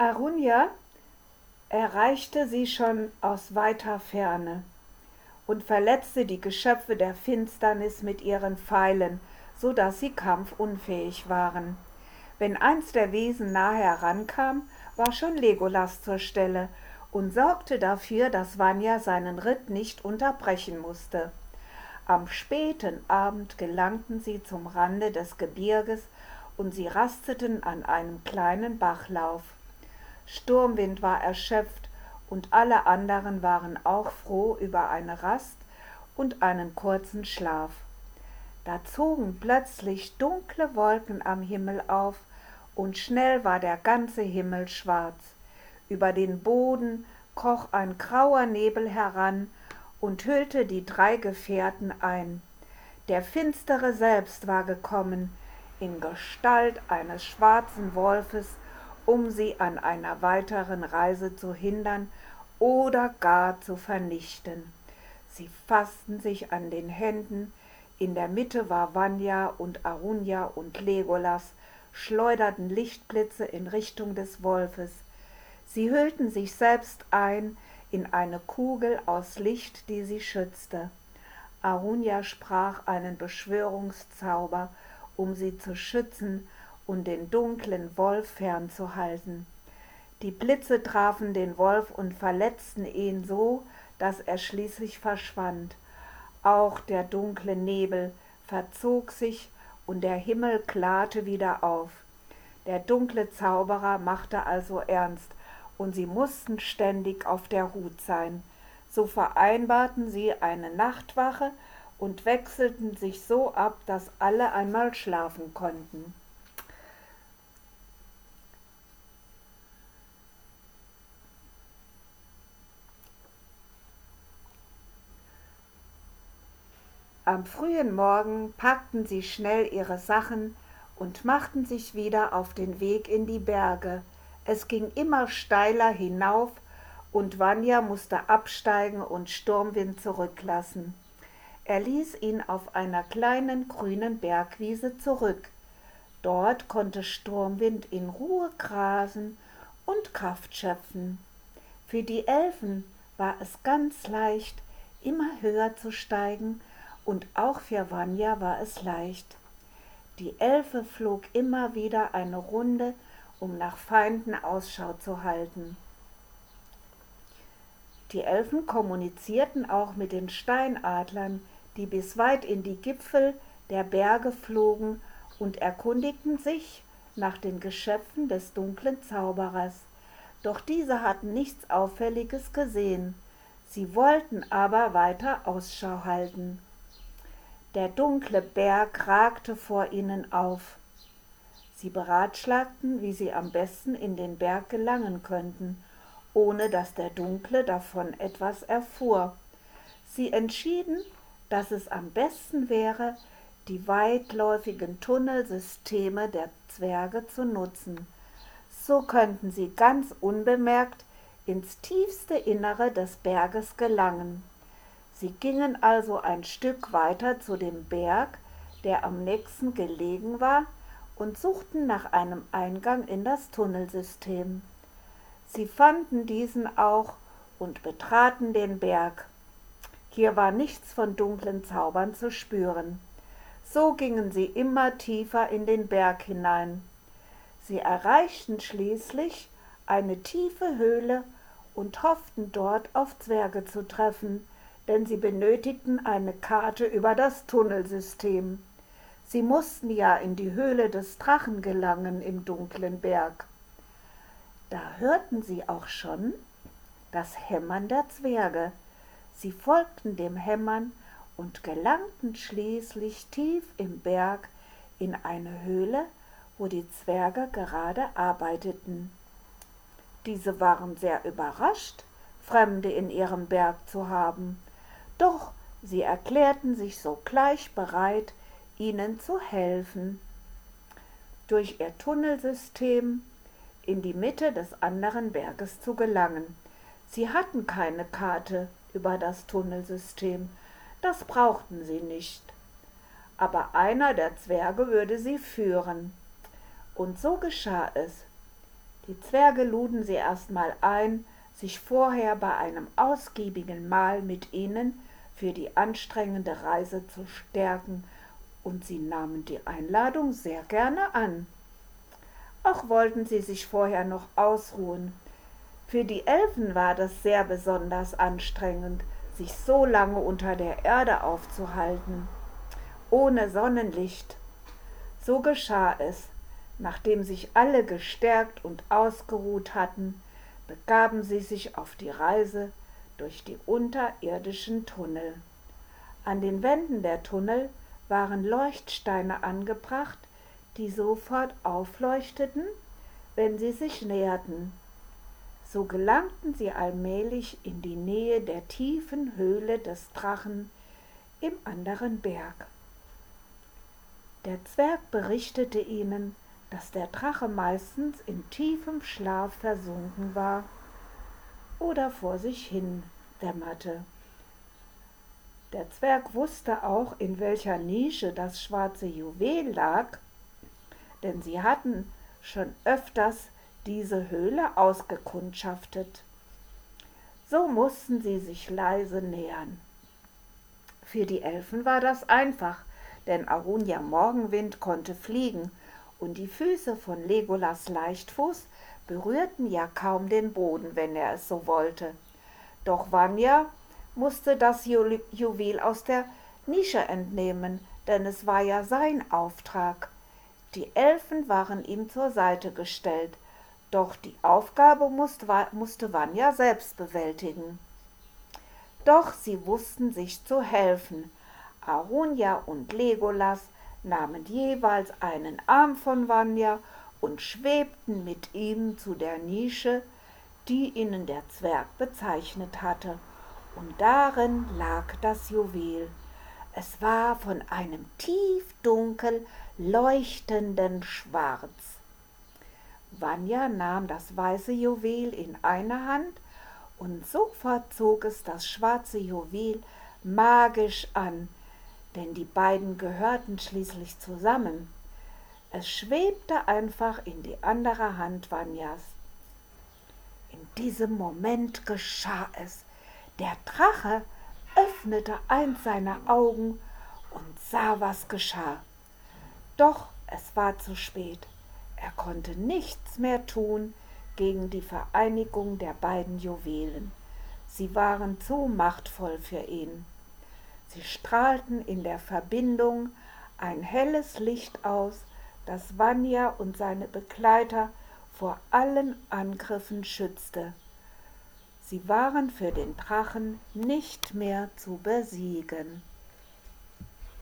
Arunja erreichte sie schon aus weiter Ferne und verletzte die Geschöpfe der Finsternis mit ihren Pfeilen, so dass sie kampfunfähig waren. Wenn eins der Wesen nahe herankam, war schon Legolas zur Stelle und sorgte dafür, dass Vanya seinen Ritt nicht unterbrechen musste. Am späten Abend gelangten sie zum Rande des Gebirges und sie rasteten an einem kleinen Bachlauf. Sturmwind war erschöpft und alle anderen waren auch froh über eine Rast und einen kurzen Schlaf. Da zogen plötzlich dunkle Wolken am Himmel auf, und schnell war der ganze Himmel schwarz. Über den Boden kroch ein grauer Nebel heran und hüllte die drei Gefährten ein. Der Finstere selbst war gekommen, in Gestalt eines schwarzen Wolfes, um sie an einer weiteren Reise zu hindern oder gar zu vernichten. Sie fassten sich an den Händen, in der Mitte war Vanya und Arunja und Legolas, schleuderten Lichtblitze in Richtung des Wolfes. Sie hüllten sich selbst ein in eine Kugel aus Licht, die sie schützte. Arunja sprach einen Beschwörungszauber, um sie zu schützen und den dunklen Wolf fernzuhalten. Die Blitze trafen den Wolf und verletzten ihn so, dass er schließlich verschwand. Auch der dunkle Nebel verzog sich und der Himmel klarte wieder auf. Der dunkle Zauberer machte also ernst, und sie mussten ständig auf der Hut sein. So vereinbarten sie eine Nachtwache und wechselten sich so ab, dass alle einmal schlafen konnten. Am frühen Morgen packten sie schnell ihre Sachen und machten sich wieder auf den Weg in die Berge. Es ging immer steiler hinauf und Vanya musste absteigen und Sturmwind zurücklassen. Er ließ ihn auf einer kleinen grünen Bergwiese zurück. Dort konnte Sturmwind in Ruhe grasen und Kraft schöpfen. Für die Elfen war es ganz leicht, immer höher zu steigen und auch für Vanya war es leicht. Die Elfe flog immer wieder eine Runde, um nach Feinden Ausschau zu halten. Die Elfen kommunizierten auch mit den Steinadlern, die bis weit in die Gipfel der Berge flogen und erkundigten sich nach den Geschöpfen des dunklen Zauberers. Doch diese hatten nichts Auffälliges gesehen. Sie wollten aber weiter Ausschau halten. Der dunkle Berg ragte vor ihnen auf. Sie beratschlagten, wie sie am besten in den Berg gelangen könnten, ohne dass der Dunkle davon etwas erfuhr. Sie entschieden, dass es am besten wäre, die weitläufigen Tunnelsysteme der Zwerge zu nutzen. So könnten sie ganz unbemerkt ins tiefste Innere des Berges gelangen. Sie gingen also ein Stück weiter zu dem Berg, der am nächsten gelegen war, und suchten nach einem Eingang in das Tunnelsystem. Sie fanden diesen auch und betraten den Berg. Hier war nichts von dunklen Zaubern zu spüren. So gingen sie immer tiefer in den Berg hinein. Sie erreichten schließlich eine tiefe Höhle und hofften dort auf Zwerge zu treffen, denn sie benötigten eine Karte über das Tunnelsystem. Sie mussten ja in die Höhle des Drachen gelangen im dunklen Berg. Da hörten sie auch schon das Hämmern der Zwerge. Sie folgten dem Hämmern und gelangten schließlich tief im Berg in eine Höhle, wo die Zwerge gerade arbeiteten. Diese waren sehr überrascht, Fremde in ihrem Berg zu haben, doch sie erklärten sich sogleich bereit, ihnen zu helfen. Durch ihr Tunnelsystem in die Mitte des anderen Berges zu gelangen. Sie hatten keine Karte über das Tunnelsystem, das brauchten sie nicht. Aber einer der Zwerge würde sie führen. Und so geschah es. Die Zwerge luden sie erstmal ein, sich vorher bei einem ausgiebigen Mahl mit ihnen für die anstrengende Reise zu stärken, und sie nahmen die Einladung sehr gerne an. Auch wollten sie sich vorher noch ausruhen. Für die Elfen war das sehr besonders anstrengend, sich so lange unter der Erde aufzuhalten, ohne Sonnenlicht. So geschah es, nachdem sich alle gestärkt und ausgeruht hatten, begaben sie sich auf die Reise durch die unterirdischen Tunnel. An den Wänden der Tunnel waren Leuchtsteine angebracht, die sofort aufleuchteten, wenn sie sich näherten. So gelangten sie allmählich in die Nähe der tiefen Höhle des Drachen im anderen Berg. Der Zwerg berichtete ihnen, dass der Drache meistens in tiefem Schlaf versunken war oder vor sich hin dämmerte. Der Zwerg wusste auch, in welcher Nische das schwarze Juwel lag, denn sie hatten schon öfters diese Höhle ausgekundschaftet. So mussten sie sich leise nähern. Für die Elfen war das einfach, denn Arunia Morgenwind konnte fliegen und die Füße von Legolas Leichtfuß berührten ja kaum den Boden, wenn er es so wollte. Doch Vanya musste das Juwel aus der Nische entnehmen, denn es war ja sein Auftrag. Die Elfen waren ihm zur Seite gestellt, doch die Aufgabe musste Vanya selbst bewältigen. Doch sie wussten sich zu helfen. Arunia und Legolas nahmen jeweils einen Arm von Vanya und schwebten mit ihm zu der Nische, die ihnen der Zwerg bezeichnet hatte und darin lag das Juwel. Es war von einem tiefdunkel leuchtenden Schwarz. Vanya nahm das weiße Juwel in eine Hand und sofort zog es das schwarze Juwel magisch an, denn die beiden gehörten schließlich zusammen. Es schwebte einfach in die andere Hand Vanyas. In diesem Moment geschah es. Der Drache öffnete eins seiner Augen und sah, was geschah. Doch es war zu spät. Er konnte nichts mehr tun gegen die Vereinigung der beiden Juwelen. Sie waren zu machtvoll für ihn. Sie strahlten in der Verbindung ein helles Licht aus, das Vanya und seine Begleiter vor allen Angriffen schützte. Sie waren für den Drachen nicht mehr zu besiegen.